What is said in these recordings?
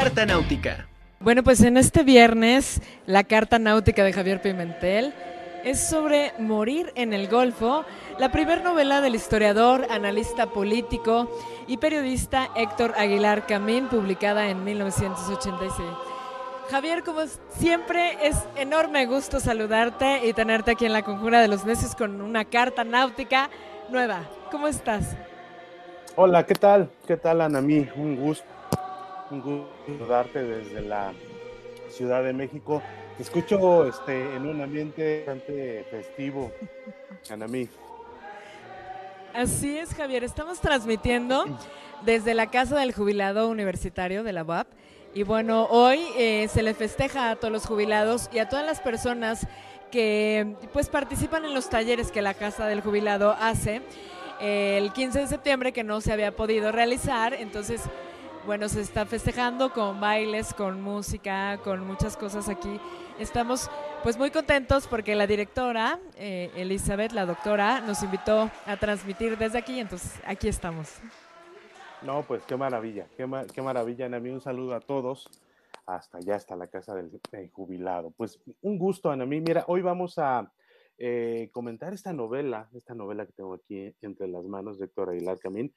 Carta Náutica. Bueno, pues en este viernes, la Carta Náutica de Javier Pimentel es sobre Morir en el Golfo, la primera novela del historiador, analista político y periodista Héctor Aguilar Camín, publicada en 1986. Javier, como siempre, es enorme gusto saludarte y tenerte aquí en la Conjura de los Necios con una carta náutica nueva. ¿Cómo estás? Hola, ¿qué tal? ¿Qué tal, Anamí? Un gusto, un gusto saludarte desde la Ciudad de México. Te escucho este, en un ambiente bastante festivo, Anamí. Así es, Javier. Estamos transmitiendo desde la Casa del Jubilado Universitario de la UAP. Y bueno, hoy eh, se le festeja a todos los jubilados y a todas las personas que pues participan en los talleres que la Casa del Jubilado hace el 15 de septiembre que no se había podido realizar, entonces bueno, se está festejando con bailes, con música, con muchas cosas aquí. Estamos pues muy contentos porque la directora, eh, Elizabeth, la doctora, nos invitó a transmitir desde aquí, entonces aquí estamos. No, pues qué maravilla, qué, qué maravilla, Anami. Un saludo a todos. Hasta allá, hasta la casa del, jubilado. Pues un gusto, Anami. Mira, hoy vamos a eh, comentar esta novela, esta novela que tengo aquí entre las manos de Héctor Aguilar Camín.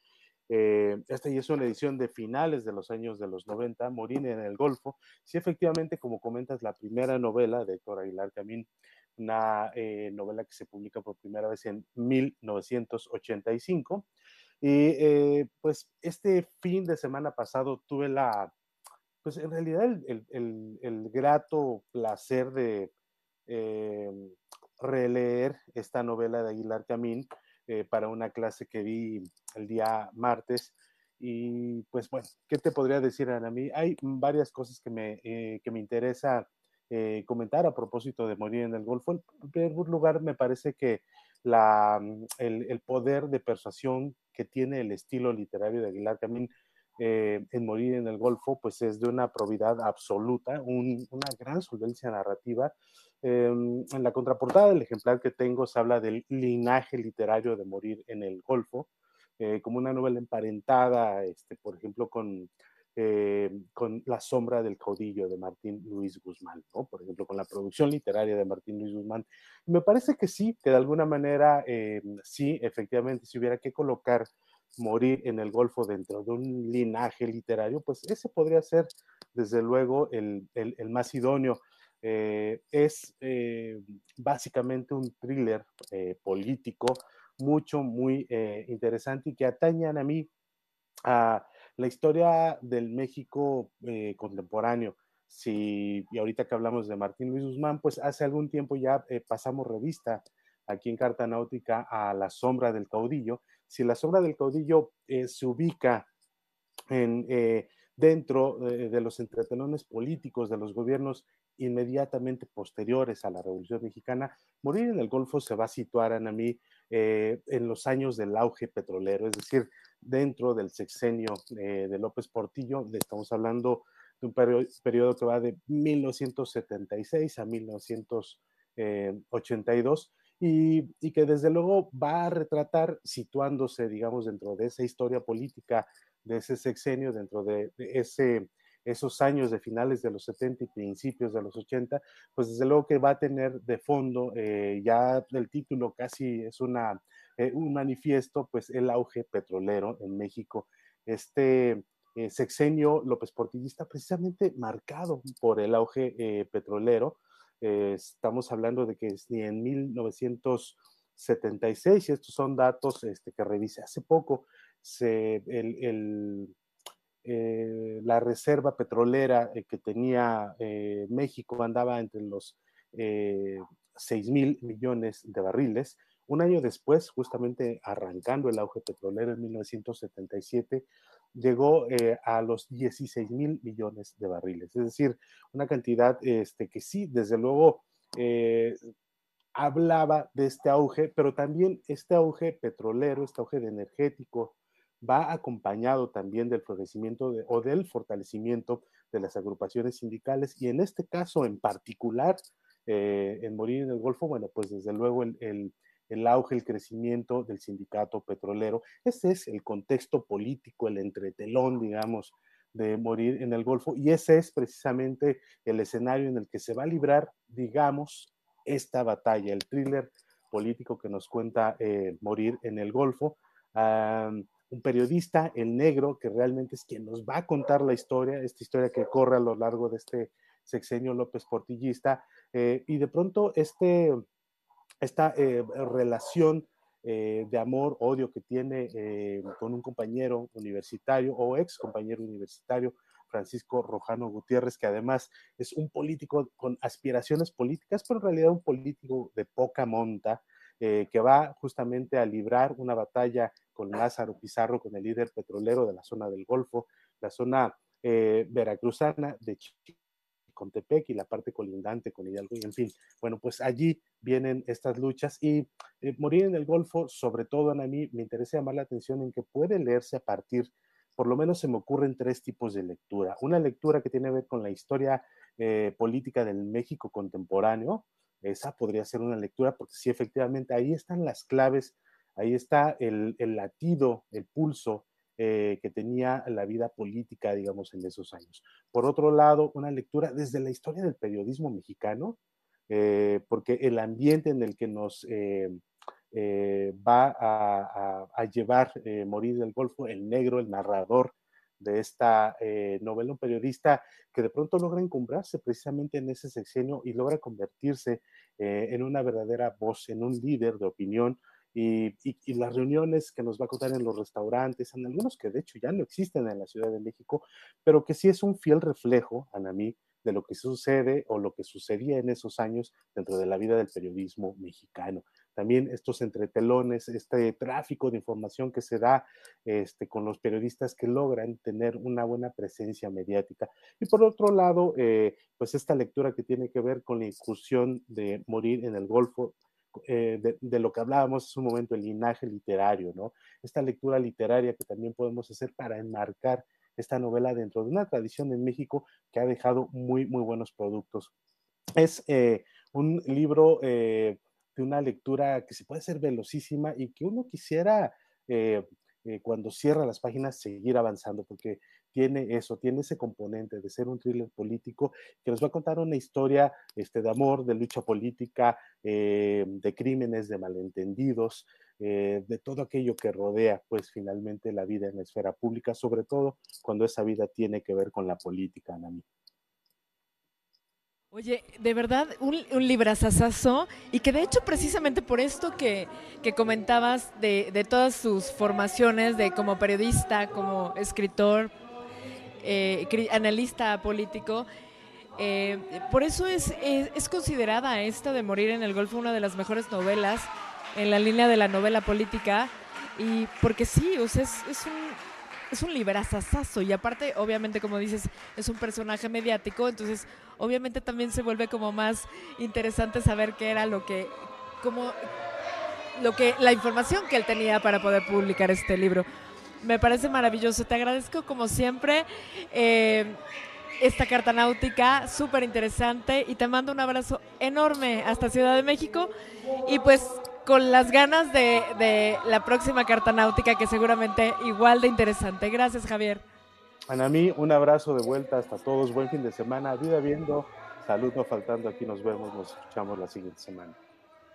Eh, esta ya es una edición de finales de los años de los 90, Morín en el Golfo. Sí, efectivamente, como comentas, la primera novela de Héctor Aguilar Camín, una eh, novela que se publica por primera vez en 1985. Y eh, pues este fin de semana pasado tuve la, pues en realidad el, el, el, grato placer de releer esta novela de Aguilar Camín eh, para una clase que vi el día martes. Y pues bueno, ¿qué te podría decir, Ana? mí hay varias cosas que me, eh, que me interesa eh, comentar a propósito de morir en el Golfo. En primer lugar, me parece que la, el, el, poder de persuasión que tiene el estilo literario de Aguilar Camín en Morir en el Golfo, pues es de una probidad absoluta, un, una gran solvencia narrativa Em, en la contraportada del ejemplar que tengo se habla del linaje literario de morir en el Golfo, eh, como una novela emparentada, este, por ejemplo, con, eh, con La sombra del caudillo de Martín Luis Guzmán, ¿no? por ejemplo, con la producción literaria de Martín Luis Guzmán. Me parece que sí, que de alguna manera, eh, sí, efectivamente, si hubiera que colocar morir en el Golfo dentro de un linaje literario, pues ese podría ser, desde luego, el, el, más idóneo. Eh, es eh, básicamente un thriller eh, político mucho, muy interesante y que atañan a mí a la historia del México contemporáneo. Si, y ahorita que hablamos de Martín Luis Guzmán, pues hace algún tiempo ya pasamos revista aquí en Carta Náutica a La Sombra del Caudillo. Si La Sombra del Caudillo se ubica en, dentro de los entretelones políticos de los gobiernos inmediatamente posteriores a la Revolución Mexicana, morir en el Golfo se va a situar a mí eh, en los años del auge petrolero, es decir, dentro del sexenio eh, de López Portillo, estamos hablando de un periodo, que va de 1976 a 1982 y, y, que desde luego va a retratar situándose, digamos, dentro de esa historia política de ese sexenio, dentro de, de ese esos años de finales de los 70 y principios de los 80, pues desde luego que va a tener de fondo, eh, ya el título casi es una, eh, un manifiesto, pues el auge petrolero en México. Este eh, sexenio López Portillista precisamente marcado por el auge petrolero. Estamos hablando de que ni en 1976, y estos son datos este, que revisé hace poco, se, el, eh, la reserva petrolera eh, que tenía eh, México andaba entre los 6 mil millones de barriles. Un año después, justamente arrancando el auge petrolero en 1977, llegó a los 16 mil millones de barriles. Es decir, una cantidad este, que sí, desde luego, hablaba de este auge, pero también este auge petrolero, este auge energético, va acompañado también del florecimiento o del fortalecimiento de las agrupaciones sindicales y en este caso en particular, eh, en Morir en el Golfo, bueno, pues desde luego el, el, auge, el crecimiento del sindicato petrolero. Ese es el contexto político, el entretelón, digamos, de morir en el Golfo y ese es precisamente el escenario en el que se va a librar, digamos, esta batalla, el thriller político que nos cuenta eh, Morir en el Golfo. un periodista, el negro, que realmente es quien nos va a contar la historia, esta historia que corre a lo largo de este sexenio López Portillista, eh, y de pronto este, esta eh, relación eh, de amor, odio que tiene eh, con un compañero universitario o ex compañero universitario, Francisco Rojano Gutiérrez, que además es un político con aspiraciones políticas, pero en realidad un político de poca monta, que va justamente a librar una batalla con Lázaro Pizarro, con el líder petrolero de la zona del Golfo, la zona veracruzana de Chile con Tepec y la parte colindante con Hidalgo y en fin. Bueno, pues allí vienen estas luchas y eh, Morir en el Golfo, sobre todo a mí, me interesa llamar la atención en que puede leerse a partir, por lo menos se me ocurren tres tipos de lectura. Una lectura que tiene que ver con la historia eh, política del México contemporáneo, esa podría ser una lectura porque sí, efectivamente, ahí están las claves, ahí está el latido, el pulso eh, que tenía la vida política, digamos, en esos años. Por otro lado, una lectura desde la historia del periodismo mexicano, eh, porque el ambiente en el que nos eh, va a, llevar Morir del Golfo, el negro, el narrador de esta novela, un periodista que de pronto logra encumbrarse precisamente en ese sexenio y logra convertirse en una verdadera voz, en un líder de opinión, y, las reuniones que nos va a contar en los restaurantes, en algunos que de hecho ya no existen en la Ciudad de México, pero que sí es un fiel reflejo, Anamí, de lo que sucede o lo que sucedía en esos años dentro de la vida del periodismo mexicano. También estos entretelones, este tráfico de información que se da este, con los periodistas que logran tener una buena presencia mediática. Y por otro lado, eh, pues esta lectura que tiene que ver con la incursión de morir en el Golfo eh, de, lo que hablábamos hace un momento, el linaje literario, ¿no? Esta lectura literaria que también podemos hacer para enmarcar esta novela dentro de una tradición en México que ha dejado muy, muy buenos productos. Es eh, un libro eh, de una lectura que se puede ser velocísima y que uno quisiera, cuando cierra las páginas, seguir avanzando, porque tiene eso, tiene ese componente de ser un thriller político que nos va a contar una historia este, de amor, de lucha política, eh, de crímenes, de malentendidos, eh, de todo aquello que rodea, pues finalmente la vida en la esfera pública, sobre todo cuando esa vida tiene que ver con la política, Anami. Oye, de verdad, un, un librazazazo y que de hecho precisamente por esto que, que comentabas de, de, todas sus formaciones, de como periodista, como escritor, eh, analista político. Eh, por eso es, es, considerada esta de Morir en el Golfo una de las mejores novelas en la línea de la novela política. Y porque sí, o sea, es, es un, es un librazazazo. Y aparte, obviamente, como dices, es un personaje mediático. Entonces, obviamente también se vuelve como más interesante saber qué era lo que, como, lo que, la información que él tenía para poder publicar este libro. Me parece maravilloso. Te agradezco como siempre eh, esta carta náutica, súper interesante. Y te mando un abrazo enorme hasta Ciudad de México. Y pues con las ganas de, de la próxima carta náutica, que seguramente igual de interesante. Gracias, Javier. mí un abrazo de vuelta hasta todos. Buen fin de semana. Vida viendo. Salud no faltando. Aquí nos vemos. Nos escuchamos la siguiente semana.